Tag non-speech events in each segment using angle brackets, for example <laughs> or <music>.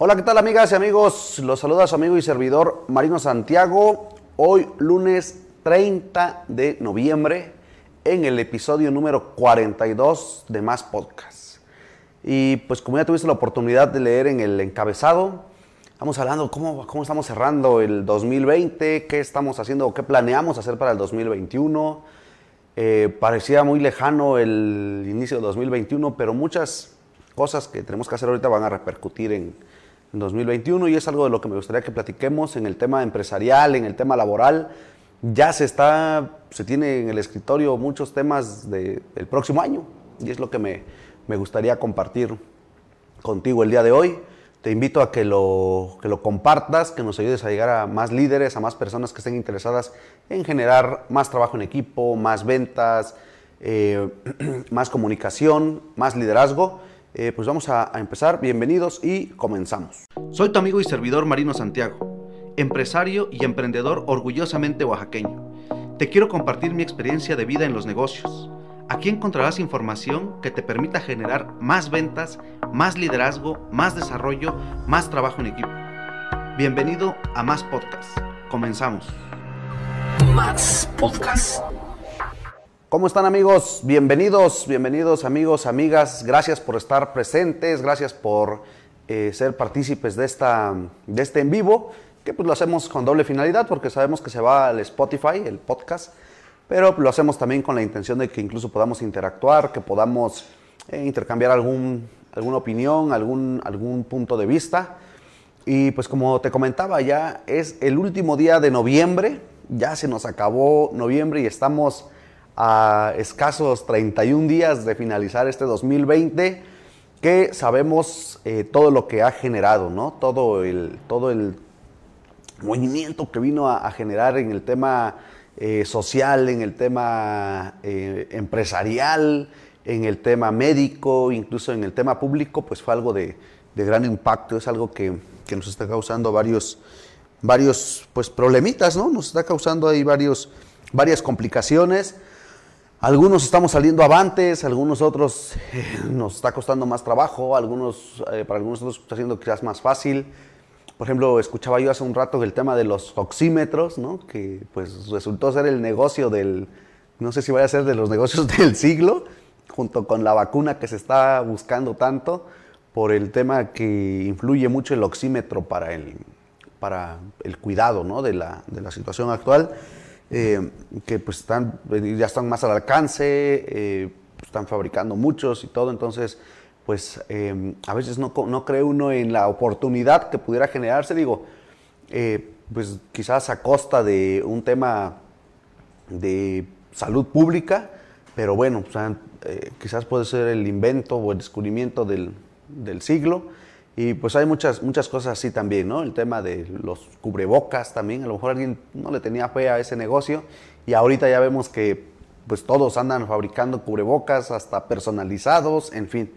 Hola, ¿qué tal amigas y amigos? Los saluda su amigo y servidor Marino Santiago. Hoy lunes 30 de noviembre en el episodio número 42 de Más Podcast. Y pues como ya tuviste la oportunidad de leer en el encabezado, vamos hablando cómo, cómo estamos cerrando el 2020, qué estamos haciendo, qué planeamos hacer para el 2021. Eh, parecía muy lejano el inicio del 2021, pero muchas cosas que tenemos que hacer ahorita van a repercutir en, en 2021 y es algo de lo que me gustaría que platiquemos en el tema empresarial, en el tema laboral. Ya se está, se tiene en el escritorio muchos temas del próximo año y es lo que me, me, gustaría compartir contigo el día de hoy. Te invito a que lo, que lo compartas, que nos ayudes a llegar a más líderes, a más personas que estén interesadas en generar más trabajo en equipo, más ventas, eh, <clears throat> más comunicación, más liderazgo eh, pues vamos a, a empezar. Bienvenidos y comenzamos. Soy tu amigo y servidor Marino Santiago, empresario y emprendedor orgullosamente oaxaqueño. Te quiero compartir mi experiencia de vida en los negocios. Aquí encontrarás información que te permita generar más ventas, más liderazgo, más desarrollo, más trabajo en equipo. Bienvenido a Más Podcast. Comenzamos. Más Podcast. ¿Cómo están amigos? Bienvenidos, bienvenidos amigos, amigas. Gracias por estar presentes, gracias por eh, ser partícipes de, esta, de este en vivo, que pues lo hacemos con doble finalidad porque sabemos que se va al Spotify, el podcast, pero lo hacemos también con la intención de que incluso podamos interactuar, que podamos eh, intercambiar algún, alguna opinión, algún, algún punto de vista. Y pues como te comentaba, ya es el último día de noviembre, ya se nos acabó noviembre y estamos a escasos 31 días de finalizar este 2020, que sabemos eh, todo lo que ha generado, ¿no? Todo el, todo el movimiento que vino a, generar en el tema eh, social, en el tema eh, empresarial, en el tema médico, incluso en el tema público, pues fue algo de, de gran impacto, es algo que, que, nos está causando varios, varios pues, problemitas, ¿no? Nos está causando ahí varios, varias complicaciones. Algunos estamos saliendo avantes, algunos otros eh, nos está costando más trabajo, algunos, eh, para algunos otros está siendo quizás más fácil. Por ejemplo, escuchaba yo hace un rato el tema de los oxímetros, ¿no? que pues resultó ser el negocio del, no sé si vaya a ser de los negocios <laughs> del siglo, junto con la vacuna que se está buscando tanto, por el tema que influye mucho el oxímetro para el, para el cuidado ¿no? de, la, de la situación actual. Eh, que pues están, ya están más al alcance, eh, están fabricando muchos y todo, entonces pues eh, a veces no, no, cree uno en la oportunidad que pudiera generarse, digo, eh, pues quizás a costa de un tema de salud pública, pero bueno, quizás puede ser el invento o el descubrimiento del, del siglo. Y pues hay muchas, muchas cosas así también, ¿no? El tema de los cubrebocas también, a lo mejor alguien no le tenía fe a ese negocio y ahorita ya vemos que pues todos andan fabricando cubrebocas, hasta personalizados, en fin.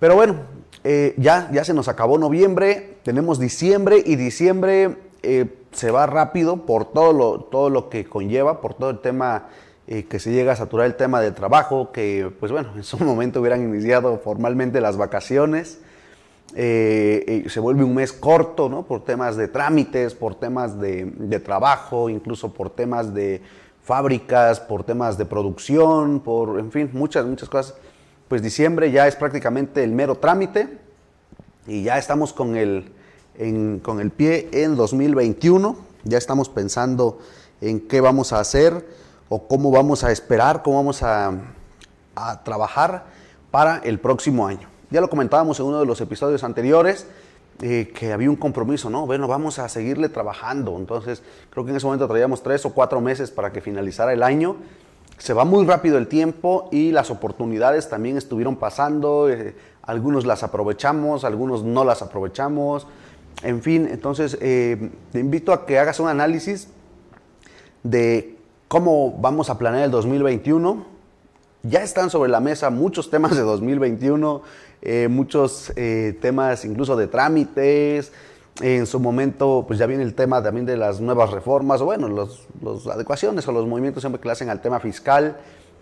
Pero bueno, eh, ya, ya se nos acabó noviembre, tenemos diciembre y diciembre eh, se va rápido por todo lo, todo lo que conlleva, por todo el tema eh, que se llega a saturar el tema del trabajo, que pues bueno, en su momento hubieran iniciado formalmente las vacaciones. Eh, se vuelve un mes corto. Por temas de trámites, por temas de, trabajo, incluso por temas de fábricas, por temas de producción, por, en fin, muchas, muchas cosas. Pues diciembre ya es prácticamente el mero trámite y ya estamos con el, con el pie en 2021, ya estamos pensando en qué vamos a hacer o cómo vamos a esperar, cómo vamos a trabajar para el próximo año. Ya lo comentábamos en uno de los episodios anteriores, eh, que había un compromiso, ¿no? Bueno, vamos a seguirle trabajando. Entonces, creo que en ese momento traíamos tres o cuatro meses para que finalizara el año. Se va muy rápido el tiempo y las oportunidades también estuvieron pasando. Eh, algunos las aprovechamos, algunos no las aprovechamos. En fin, entonces eh, te invito a que hagas un análisis de cómo vamos a planear el 2021. Ya están sobre la mesa muchos temas de 2021 eh, muchos eh, temas incluso de trámites. En su momento, pues ya viene el tema también de las nuevas reformas, o bueno, las adecuaciones o los movimientos siempre que le hacen al tema fiscal,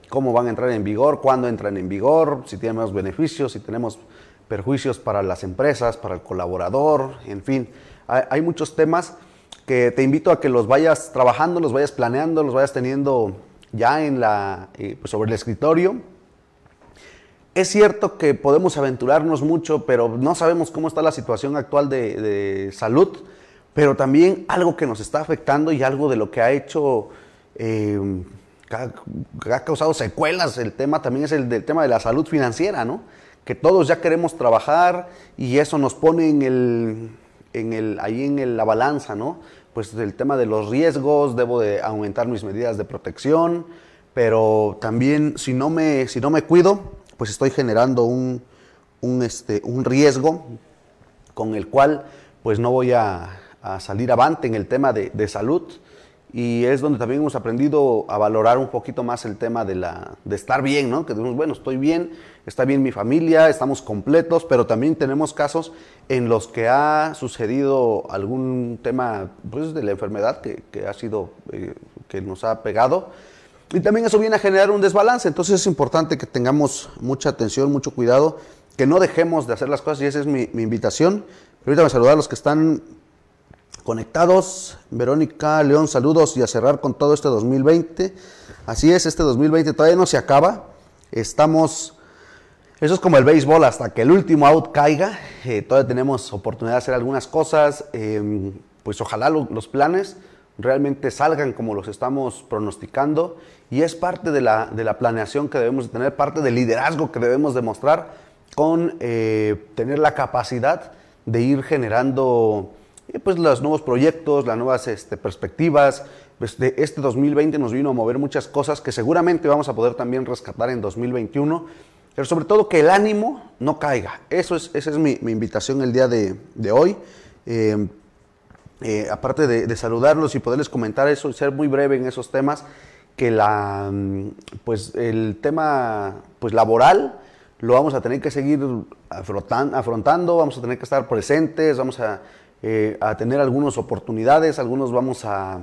cómo van a entrar en vigor, cuándo entran en vigor, si tienen más beneficios, si tenemos perjuicios para las empresas, para el colaborador, en fin, hay, muchos temas que te invito a que los vayas trabajando, los vayas planeando, los vayas teniendo ya en la, eh, pues sobre el escritorio. Es cierto que podemos aventurarnos mucho, pero no sabemos cómo está la situación actual de, salud, pero también algo que nos está afectando y algo de lo que ha hecho, eh, ha, causado secuelas, el tema también es el del tema de la salud financiera, ¿no? Que todos ya queremos trabajar y eso nos pone en el, en el, ahí en la balanza, ¿no? Pues el tema de los riesgos, debo de aumentar mis medidas de protección, pero también si no me, si no me cuido, pues estoy generando un, un, este, un riesgo con el cual pues no voy a, a salir avante en el tema de, de salud y es donde también hemos aprendido a valorar un poquito más el tema de, la, de estar bien, ¿no? Que decimos, bueno, estoy bien, está bien mi familia, estamos completos, pero también tenemos casos en los que ha sucedido algún tema pues, de la enfermedad que, que ha sido, eh, que nos ha pegado. Y también eso viene a generar un desbalance, entonces es importante que tengamos mucha atención, mucho cuidado, que no dejemos de hacer las cosas y esa es mi, mi invitación. Ahorita me saludar a los que están conectados. Verónica León, saludos y a cerrar con todo este 2020. Así es, este 2020 todavía no se acaba. Estamos, eso es como el béisbol, hasta que el último out caiga. Eh, todavía tenemos oportunidad de hacer algunas cosas. Em, pues ojalá los planes realmente salgan como los estamos pronosticando. Y es parte de la, de la planeación que debemos de tener, parte del liderazgo que debemos demostrar con eh, tener la capacidad de ir generando pues los nuevos proyectos, las nuevas este, perspectivas. Pues, de este 2020 nos vino a mover muchas cosas que seguramente vamos a poder también rescatar en 2021, pero sobre todo que el ánimo no caiga. Eso es, esa es mi, invitación el día de, hoy. Eh, eh, aparte de, saludarlos y poderles comentar eso y ser muy breve en esos temas, que la, mm, pues el tema pues laboral lo vamos a tener que seguir afrontando, vamos a tener que estar presentes, vamos a eh, a tener algunas oportunidades, algunos vamos a,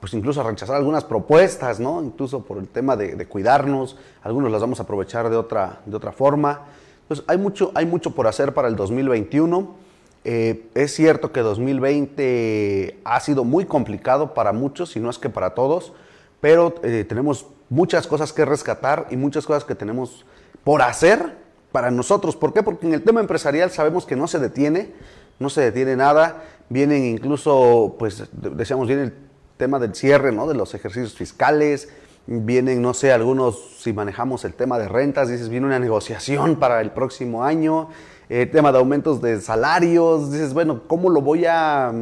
pues incluso a rechazar algunas propuestas, ¿no? Incluso por el tema de, cuidarnos, algunos las vamos a aprovechar de otra, de otra forma. Entonces, hay mucho, hay mucho por hacer para el 2021. Eh, es cierto que 2020 ha sido muy complicado para muchos, si no es que para todos, pero eh, tenemos muchas cosas que rescatar y muchas cosas que tenemos por hacer para nosotros. ¿Por qué? Porque en el tema empresarial sabemos que no se detiene, no se detiene nada. Vienen incluso, pues, decíamos, viene el tema del cierre, ¿no? De los ejercicios fiscales. Vienen, no sé, algunos, si manejamos el tema de rentas, dices, viene una negociación para el próximo año. El tema de aumentos de salarios, dices, bueno, ¿cómo lo voy a,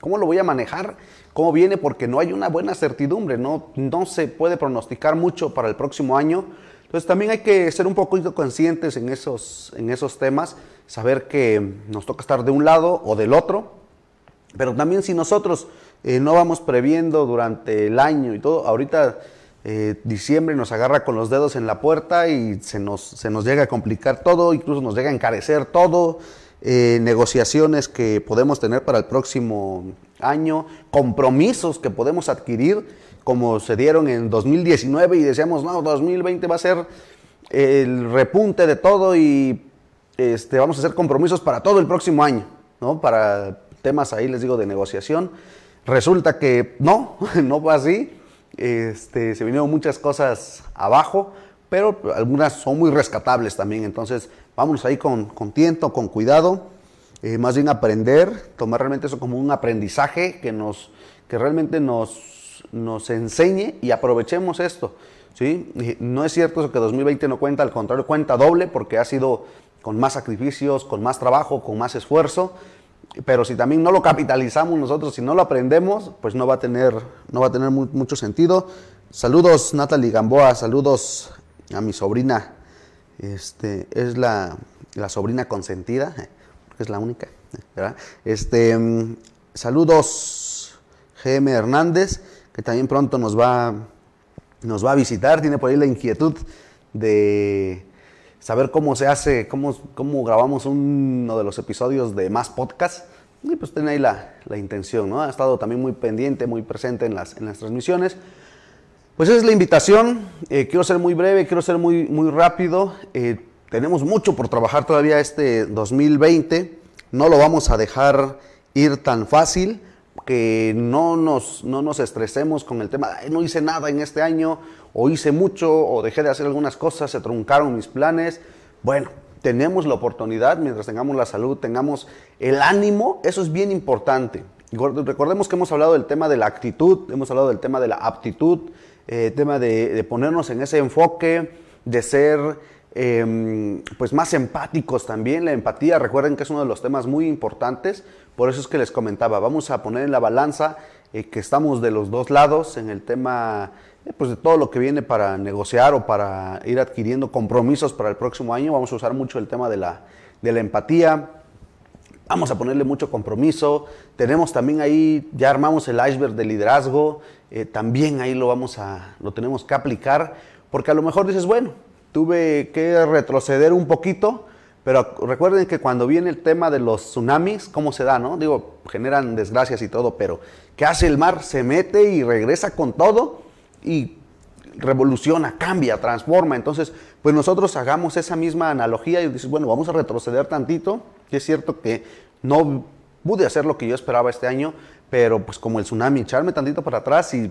cómo lo voy a manejar? ¿Cómo viene? Porque no hay una buena certidumbre, no, no se puede pronosticar mucho para el próximo año. Entonces también hay que ser un poquito conscientes en esos, en esos temas saber que nos toca estar de un lado o del otro, pero también si nosotros eh, no vamos previendo durante el año y todo, ahorita eh, diciembre nos agarra con los dedos en la puerta y se nos, se nos llega a complicar todo, incluso nos llega a encarecer todo, eh, negociaciones que podemos tener para el próximo año, compromisos que podemos adquirir, como se dieron en 2019 y decíamos, no, 2020 va a ser el repunte de todo y este, vamos a hacer compromisos para todo el próximo año, ¿no? Para temas ahí, les digo, de negociación. Resulta que no, <laughs> no fue así. Este, se vinieron muchas cosas abajo, pero algunas son muy rescatables también. Entonces, vámonos ahí con, con tiento, con cuidado, eh, más bien aprender, tomar realmente eso como un aprendizaje que, nos, que realmente nos, nos enseñe y aprovechemos esto. ¿sí? no es cierto eso que 2020 no cuenta, al contrario, cuenta doble porque ha sido con más sacrificios, con más trabajo, con más esfuerzo. Pero si también no lo capitalizamos nosotros, si no lo aprendemos, pues no va a tener, no va a tener mucho sentido. Saludos Natalie Gamboa, saludos a mi sobrina. Este, es la, sobrina consentida, es la única. Este, saludos GM Hernández, que también pronto nos va, nos va a visitar. Tiene por ahí la inquietud de saber cómo se hace, cómo, cómo grabamos uno de los episodios de más podcast. Y pues tiene ahí la, la, intención, ¿no? Ha estado también muy pendiente, muy presente en las, en las transmisiones. Pues esa es la invitación. Eh, quiero ser muy breve, quiero ser muy, muy rápido. Eh, tenemos mucho por trabajar todavía este 2020. No lo vamos a dejar ir tan fácil que no nos, no nos estresemos con el tema, no hice nada en este año, o hice mucho, o dejé de hacer algunas cosas, se truncaron mis planes. Bueno, tenemos la oportunidad, mientras tengamos la salud, tengamos el ánimo, eso es bien importante. Recordemos que hemos hablado del tema de la actitud, hemos hablado del tema de la aptitud, eh, tema de, ponernos en ese enfoque, de ser em, pues más empáticos también. La empatía, recuerden que es uno de los temas muy importantes, por eso es que les comentaba, vamos a poner en la balanza eh, que estamos de los dos lados en el tema eh, pues de todo lo que viene para negociar o para ir adquiriendo compromisos para el próximo año. Vamos a usar mucho el tema de la, de la empatía. Vamos a ponerle mucho compromiso. Tenemos también ahí, ya armamos el iceberg de liderazgo. Eh, también ahí lo vamos a, lo tenemos que aplicar. Porque a lo mejor dices, bueno, tuve que retroceder un poquito, pero recuerden que cuando viene el tema de los tsunamis, ¿cómo se da, no? Digo, generan desgracias y todo, pero ¿qué hace el mar? Se mete y regresa con todo y revoluciona, cambia, transforma. Entonces, pues nosotros hagamos esa misma analogía y dices, bueno, vamos a retroceder tantito. Y es cierto que no pude hacer lo que yo esperaba este año, pero pues como el tsunami, echarme tantito para atrás y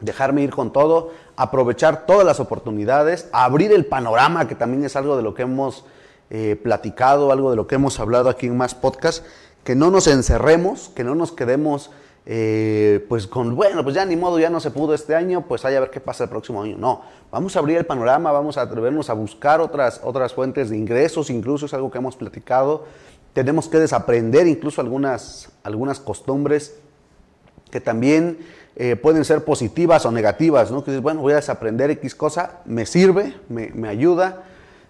dejarme ir con todo, aprovechar todas las oportunidades, abrir el panorama, que también es algo de lo que hemos eh, platicado, algo de lo que hemos hablado aquí en más podcast, que no nos encerremos, que no nos quedemos eh, pues con, bueno, pues ya ni modo, ya no se pudo este año, pues hay a ver qué pasa el próximo año. No, vamos a abrir el panorama, vamos a atrevernos a buscar otras, otras fuentes de ingresos, incluso es algo que hemos platicado. Tenemos que desaprender incluso algunas, algunas costumbres que también eh, pueden ser positivas o negativas, ¿no? Que dices, bueno, voy a desaprender X cosa, me sirve, me, me ayuda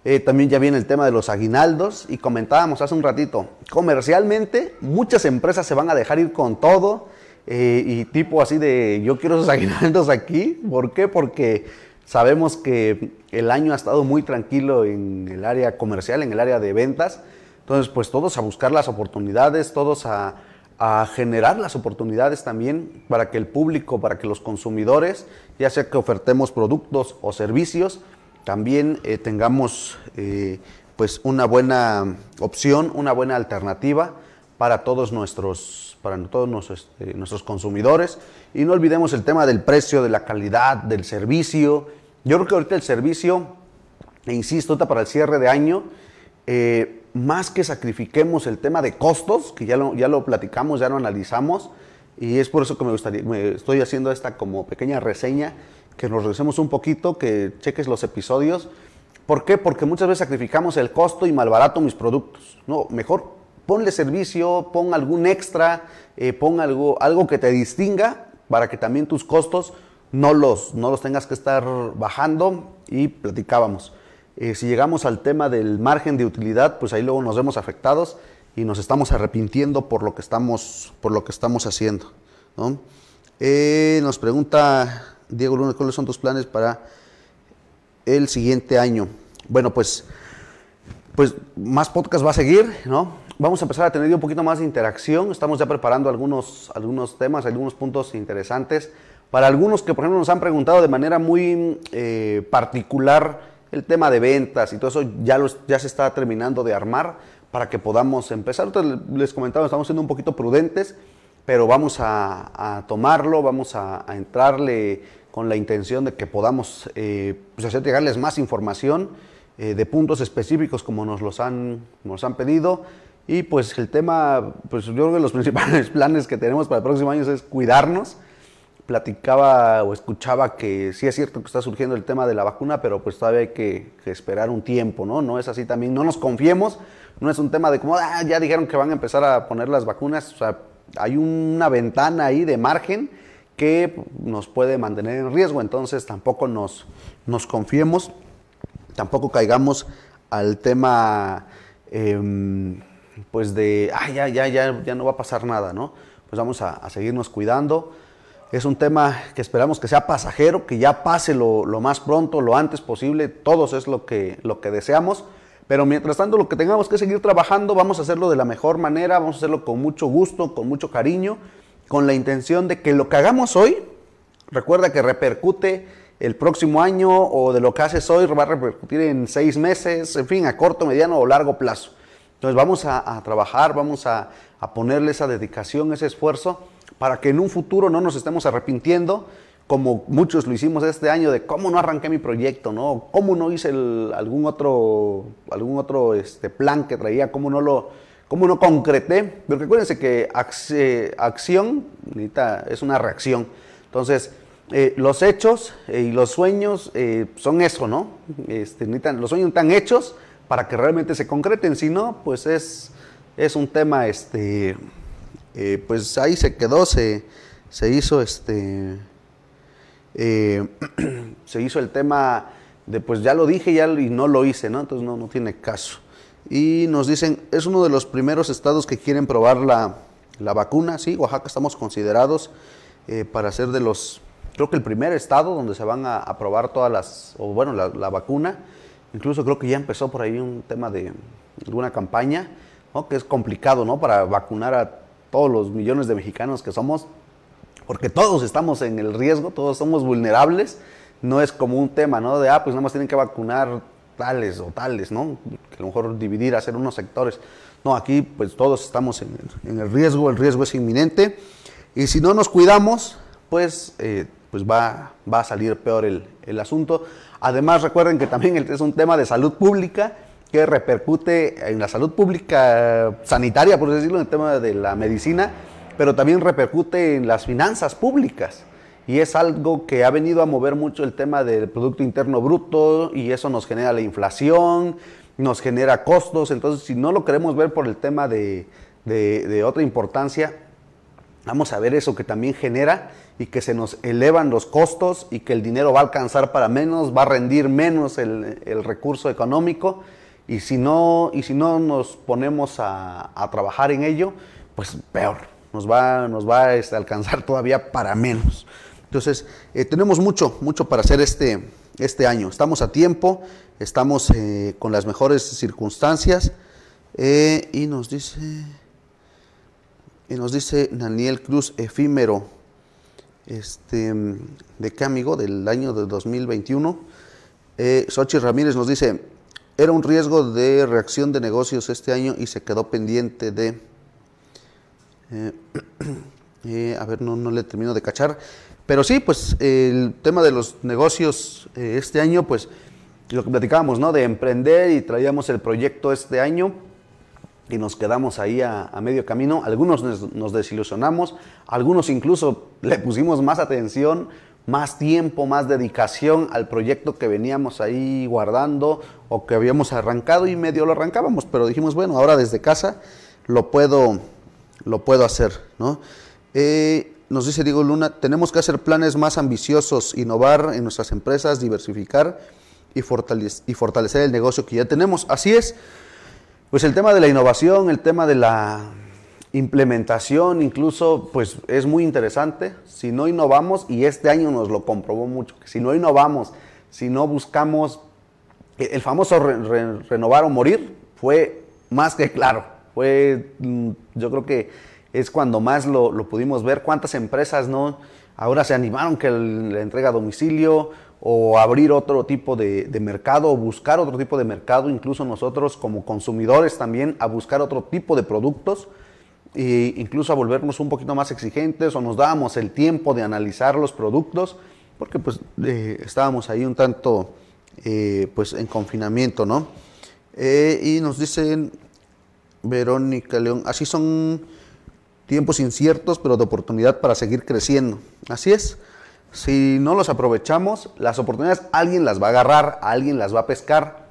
eh, también ya viene el tema de los aguinaldos y comentábamos hace un ratito, comercialmente muchas empresas se van a dejar ir con todo eh, y tipo así de yo quiero esos <laughs> aguinaldos aquí. ¿Por qué? Porque sabemos que el año ha estado muy tranquilo en el área comercial, en el área de ventas. Entonces, pues todos a buscar las oportunidades, todos a, a generar las oportunidades también para que el público, para que los consumidores, ya sea que ofertemos productos o servicios, también eh, tengamos eh, pues una buena opción, una buena alternativa para todos nuestros, para todos este, nuestros consumidores. Y no olvidemos el tema del precio, de la calidad, del servicio. Yo creo que ahorita el servicio, e insisto, para el cierre de año, eh, más que sacrifiquemos el tema de costos, que ya lo, ya lo platicamos, ya lo analizamos, y es por eso que me gustaría, me estoy haciendo esta como pequeña reseña que nos regresemos un poquito, que cheques los episodios. ¿Por qué? Porque muchas veces sacrificamos el costo y malbarato mis productos. No, mejor ponle servicio, pon algún extra, eh, pon algo, algo que te distinga para que también tus costos no los, no los tengas que estar bajando y platicábamos. Eh, si llegamos al tema del margen de utilidad, pues ahí luego nos vemos afectados y nos estamos arrepintiendo por lo que estamos, por lo que estamos haciendo. Eh, nos pregunta Diego Luna, ¿cuáles son tus planes para el siguiente año? Bueno, pues, pues más podcast va a seguir, ¿no? Vamos a empezar a tener un poquito más de interacción. Estamos ya preparando algunos, algunos temas, algunos puntos interesantes. Para algunos que, por ejemplo, nos han preguntado de manera muy eh, particular el tema de ventas y todo eso, ya, ya se está terminando de armar para que podamos empezar. Les comentaba, estamos siendo un poquito prudentes, pero vamos a, tomarlo, vamos a entrarle con la intención de que podamos eh, pues hacer llegarles más información eh, de puntos específicos como nos los han, nos han pedido. Y pues el tema, pues yo creo que los <laughs> principales planes que tenemos para el próximo año es cuidarnos. Platicaba o escuchaba que sí es cierto que está surgiendo el tema de la vacuna, pero pues todavía hay que, esperar un tiempo, ¿no? No es así también, no nos confiemos, no es un tema de como, ah, ya dijeron que van a empezar a poner las vacunas, o sea, hay una ventana ahí de margen que nos puede mantener en riesgo. Entonces tampoco nos, nos confiemos, tampoco caigamos al tema em, pues de, ah, ya, ya, ya, ya no va a pasar nada, ¿no? Pues vamos a, seguirnos cuidando. Es un tema que esperamos que sea pasajero, que ya pase lo, lo, más pronto, lo antes posible. Todos es lo que, lo que deseamos. Pero mientras tanto, lo que tengamos que seguir trabajando, vamos a hacerlo de la mejor manera, vamos a hacerlo con mucho gusto, con mucho cariño con la intención de que lo que hagamos hoy, recuerda que repercute el próximo año o de lo que haces hoy va a repercutir en seis meses, en fin, a corto, mediano o largo plazo. Entonces vamos a, trabajar, vamos a, ponerle esa dedicación, ese esfuerzo, para que en un futuro no nos estemos arrepintiendo, como muchos lo hicimos este año, de cómo no arranqué mi proyecto, ¿no? cómo no hice algún otro, algún otro este, plan que traía, cómo no lo, cómo no concreté. Porque acuérdense que acción es una reacción. Entonces, eh, los hechos eh, y los sueños eh, son eso, ¿no? Este, los sueños están hechos para que realmente se concreten, si no, pues es, es un tema, este, pues ahí se quedó, se, se hizo, este, <clears throat> se hizo el tema de, pues ya lo dije ya, y no lo hice, ¿no? Entonces no, no tiene caso. Y nos dicen, es uno de los primeros estados que quieren probar la, la vacuna, sí, Oaxaca estamos considerados para ser de los creo que el primer estado donde se van a, probar todas las, o bueno, la, vacuna, incluso creo que ya empezó por ahí un tema de alguna campaña, que es complicado, ¿no? Para vacunar a todos los millones de mexicanos que somos, porque todos estamos en el riesgo, todos somos vulnerables, no es como un tema, ¿no? De, ah, pues nada más tienen que vacunar tales o tales, ¿no? Que a lo mejor dividir, hacer unos sectores. No, aquí pues todos estamos en, el riesgo, el riesgo es inminente, y si no nos cuidamos, pues eh, pues va, va a salir peor el, el, asunto. Además, recuerden que también es un tema de salud pública que repercute en la salud pública sanitaria, por decirlo, en el tema de la medicina, pero también repercute en las finanzas públicas. Y es algo que ha venido a mover mucho el tema del Producto Interno Bruto y eso nos genera la inflación, nos genera costos. Entonces, si no lo queremos ver por el tema de, de, otra importancia, vamos a ver eso que también genera y que se nos elevan los costos y que el dinero va a alcanzar para menos, va a rendir menos el, recurso económico y si no, y si no nos ponemos a, trabajar en ello, pues peor, nos va, nos va a este, alcanzar todavía para menos. Entonces, eh, tenemos mucho, mucho para hacer este, este año. Estamos a tiempo, estamos eh, con las mejores circunstancias eh, y nos dice, y nos dice Daniel Cruz, efímero este, ¿de qué amigo? Del año de 2021. Eh, Ramírez nos dice, era un riesgo de reacción de negocios este año y se quedó pendiente de... <clears throat> A ver, no, no le termino de cachar. Pero sí, pues el tema de los negocios eh, este año, pues lo que platicábamos, ¿no? De emprender y traíamos el proyecto este año y nos quedamos ahí a, medio camino. Algunos nos, desilusionamos, algunos incluso <laughs> le pusimos más atención, más tiempo, más dedicación al proyecto que veníamos ahí guardando o que habíamos arrancado y medio lo arrancábamos, pero dijimos, bueno, ahora desde casa lo puedo, lo puedo hacer, ¿no? Eh, nos dice Diego Luna, tenemos que hacer planes más ambiciosos, innovar en nuestras empresas, diversificar y, y fortalecer el negocio que ya tenemos. Así es. Pues el tema de la innovación, el tema de la implementación, incluso, pues es muy interesante. Si no innovamos, y este año nos lo comprobó mucho, si no innovamos, si no buscamos el famoso renovar o morir, fue más que claro. Fue, mm, yo creo que es cuando más lo, lo pudimos ver. ¿Cuántas empresas no ahora se animaron que la entrega a domicilio o abrir otro tipo de, mercado o buscar otro tipo de mercado, incluso nosotros como consumidores también a buscar otro tipo de productos e incluso a volvernos un poquito más exigentes o nos dábamos el tiempo de analizar los productos porque pues eh, estábamos ahí un tanto eh, pues en confinamiento, ¿no? Eh, y nos dicen Verónica León, así son tiempos inciertos pero de oportunidad para seguir creciendo. Así es. Si no los aprovechamos, las oportunidades alguien las va a agarrar, alguien las va a pescar.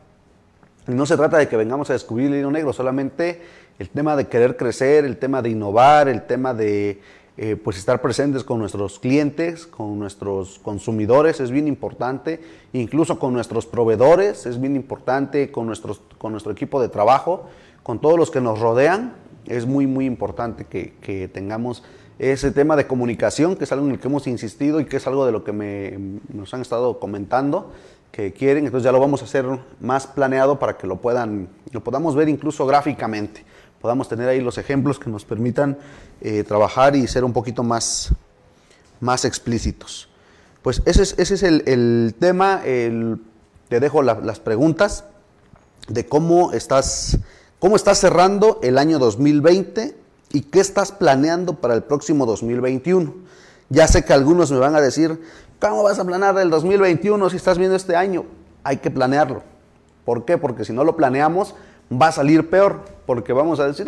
Y no se trata de que vengamos a descubrir el hilo negro, solamente el tema de querer crecer, el tema de innovar, el tema de eh, pues estar presentes con nuestros clientes, con nuestros consumidores es bien importante, incluso con nuestros proveedores es bien importante, con, nuestros, con nuestro equipo de trabajo, con todos los que nos rodean, es muy, muy importante que, que tengamos ese tema de comunicación, que es algo en el que hemos insistido y que es algo de lo que me, nos han estado comentando que quieren, entonces ya lo vamos a hacer más planeado para que lo puedan, lo podamos ver incluso gráficamente, podamos tener ahí los ejemplos que nos permitan eh, trabajar y ser un poquito más, más explícitos. Pues ese es, ese es el, tema. te dejo las preguntas de cómo estás, cómo estás cerrando el año 2020 y qué estás planeando para el próximo 2021. Ya sé que algunos me van a decir, ¿cómo vas a planear el 2021 si estás viendo este año? Hay que planearlo. ¿Por qué? Porque si no lo planeamos, va a salir peor. Porque vamos a decir,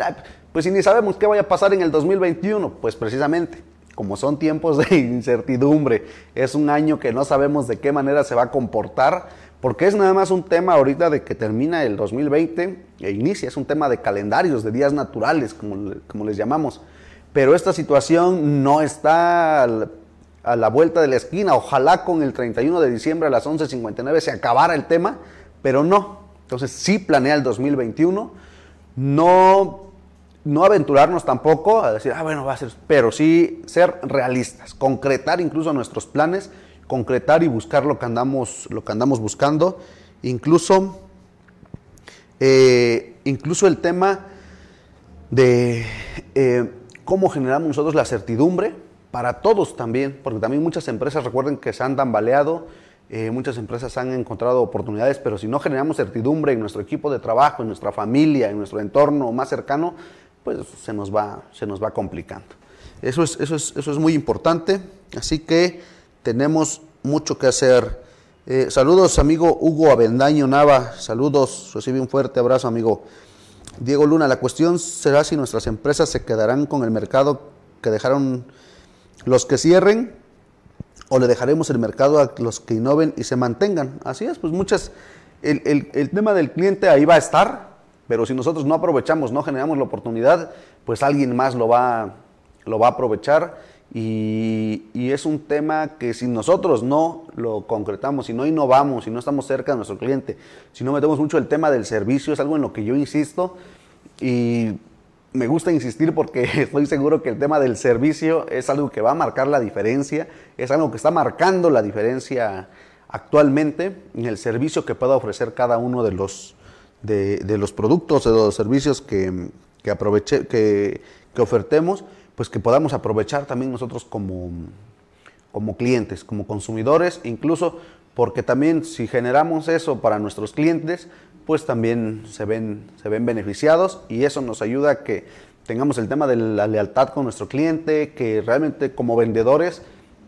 pues si ni sabemos qué vaya a pasar en el 2021, pues precisamente, como son tiempos de <laughs> incertidumbre, es un año que no sabemos de qué manera se va a comportar, porque es nada más un tema ahorita de que termina el 2020 e inicia, es un tema de calendarios, de días naturales, como, como les llamamos. Pero esta situación no está a la vuelta de la esquina. Ojalá con el 31 de diciembre a las 11.59 se acabara el tema, pero no. Entonces sí planea el 2021. No no aventurarnos tampoco a decir, ah, bueno, va a ser, pero sí ser realistas, concretar incluso nuestros planes, concretar y buscar lo que andamos, lo que andamos buscando, incluso, eh, incluso el tema de eh, cómo generamos nosotros la certidumbre para todos también, porque también muchas empresas, recuerden que se han tambaleado, eh, muchas empresas han encontrado oportunidades, pero si no generamos certidumbre en nuestro equipo de trabajo, en nuestra familia, en nuestro entorno más cercano, pues se nos va, se nos va complicando. Eso es, eso, es, eso es muy importante, así que tenemos mucho que hacer. Eh, saludos, amigo Hugo Avendaño Nava, saludos, recibe un fuerte abrazo, amigo. Diego Luna, la cuestión será si nuestras empresas se quedarán con el mercado que dejaron los que cierren o le dejaremos el mercado a los que innoven y se mantengan. Así es, pues muchas, el, el, el tema del cliente ahí va a estar, pero si nosotros no aprovechamos, no generamos la oportunidad, pues alguien más lo va, lo va a aprovechar. Y, es un tema que si nosotros no lo concretamos, si no innovamos, si no estamos cerca de nuestro cliente, si no metemos mucho el tema del servicio, es algo en lo que yo insisto. Y me gusta insistir porque <laughs> estoy seguro que el tema del servicio es algo que va a marcar la diferencia, es algo que está marcando la diferencia actualmente en el servicio que pueda ofrecer cada uno de los, de, los productos, de los servicios que, que, aproveche, que, que, ofertemos, pues que podamos aprovechar también nosotros como, como clientes, como consumidores, incluso porque también si generamos eso para nuestros clientes, pues también se ven, se ven beneficiados y eso nos ayuda a que tengamos el tema de la lealtad con nuestro cliente, que realmente como vendedores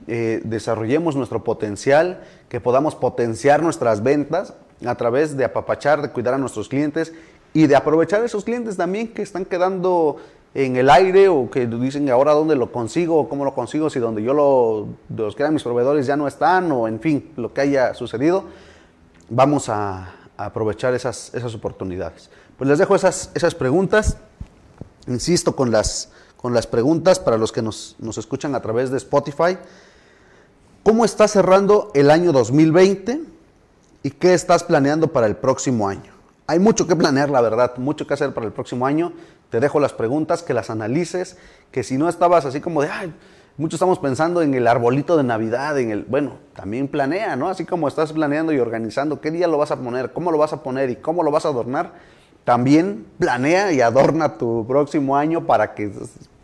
eh, desarrollemos nuestro potencial, que podamos potenciar nuestras ventas a través de apapachar, de cuidar a nuestros clientes y de aprovechar a esos clientes también que están quedando en el aire o que dicen ahora dónde lo consigo o cómo lo consigo si donde yo lo, los que eran mis proveedores ya no están o en fin, lo que haya sucedido, vamos a, aprovechar esas, esas oportunidades. Pues les dejo esas, esas preguntas, insisto con las, con las preguntas para los que nos, nos escuchan a través de Spotify. ¿Cómo está cerrando el año 2020? ¿Y qué estás planeando para el próximo año? Hay mucho que planear, la verdad, mucho que hacer para el próximo año. Te dejo las preguntas, que las analices, que si no estabas así como de, ay, muchos estamos pensando en el arbolito de Navidad, en el, bueno, también planea, ¿no? Así como estás planeando y organizando qué día lo vas a poner, cómo lo vas a poner y cómo lo vas a adornar, también planea y adorna tu próximo año para que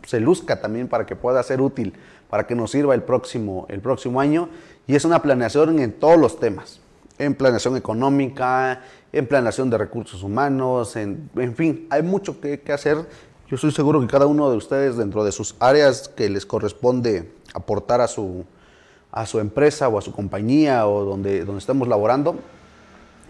se luzca también, para que pueda ser útil, para que nos sirva el próximo, el próximo año. Y es una planeación en todos los temas en planeación económica, en planeación de recursos humanos, en, fin, hay mucho que, hacer. Yo estoy seguro que cada uno de ustedes dentro de sus áreas que les corresponde aportar a su, a su empresa o a su compañía o donde, donde estemos laborando,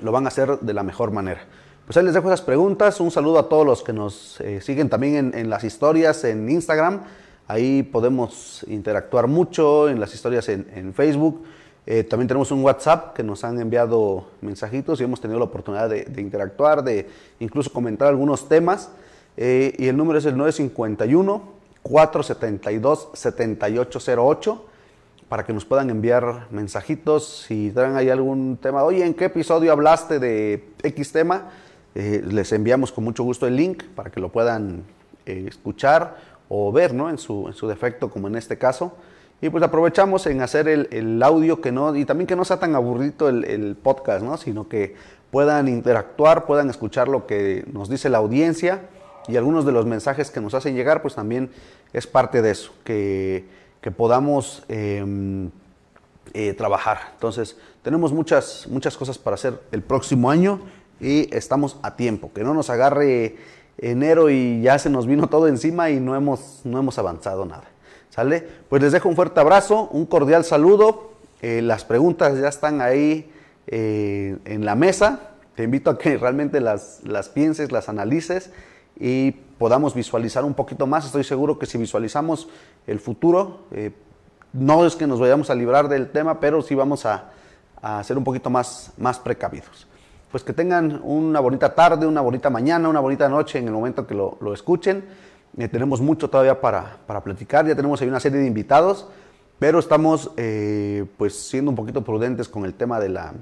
lo van a hacer de la mejor manera. Pues ahí les dejo esas preguntas. Un saludo a todos los que nos eh, siguen también en, las historias en Instagram. Ahí podemos interactuar mucho en las historias en, en Facebook. Eh, también tenemos un WhatsApp que nos han enviado mensajitos y hemos tenido la oportunidad de, interactuar, de incluso comentar algunos temas. Eh, y el número es el 951-472-7808 para que nos puedan enviar mensajitos. Si traen ahí algún tema, oye, ¿en qué episodio hablaste de X tema? Eh, les enviamos con mucho gusto el link para que lo puedan escuchar o ver, ¿no? En su, en su defecto, como en este caso. Y pues aprovechamos en hacer el, audio que no, y también que no sea tan aburrido el, podcast, ¿no? Sino que puedan interactuar, puedan escuchar lo que nos dice la audiencia y algunos de los mensajes que nos hacen llegar, pues también es parte de eso, que, podamos em, eh, trabajar. Entonces, tenemos muchas, muchas cosas para hacer el próximo año y estamos a tiempo. Que no nos agarre enero y ya se nos vino todo encima y no hemos, no hemos avanzado nada. ¿Sale? Pues les dejo un fuerte abrazo, un cordial saludo. Eh, las preguntas ya están ahí eh, en la mesa. Te invito a que <laughs> realmente las, las pienses, las analices y podamos visualizar un poquito más. Estoy seguro que si visualizamos el futuro, no es que nos vayamos a librar del tema, pero sí vamos a, ser un poquito más, más precavidos. Pues que tengan una bonita tarde, una bonita mañana, una bonita noche en el momento que lo, escuchen. Eh, tenemos mucho todavía para, platicar, ya tenemos ahí una serie de invitados, pero estamos eh, pues siendo un poquito prudentes con el tema de la,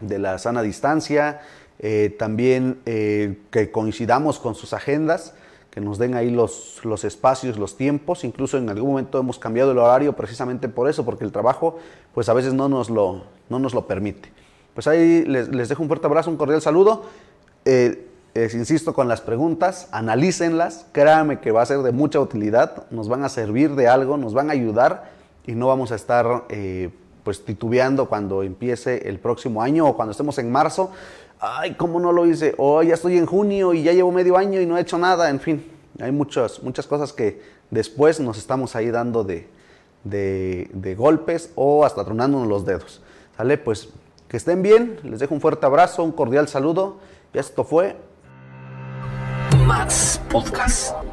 de la sana distancia, eh, también que coincidamos con sus agendas que nos den ahí los, los espacios, los tiempos. Incluso en algún momento hemos cambiado el horario precisamente por eso, porque el trabajo pues a veces no nos lo, no nos lo permite. Pues ahí les, les dejo un fuerte abrazo, un cordial saludo. Insisto con las preguntas, analícenlas, créanme que va a ser de mucha utilidad, nos van a servir de algo, nos van a ayudar y no vamos a estar eh, pues titubeando cuando empiece el próximo año o cuando estemos en marzo ay, ¿cómo no lo hice? O ya estoy en junio y ya llevo medio año y no he hecho nada, en fin. Hay muchas, muchas cosas que después nos estamos ahí dando de, de golpes o hasta tronándonos los dedos. ¿Sale? Pues que estén bien, les dejo un fuerte abrazo, un cordial saludo y esto fue Max Podcast.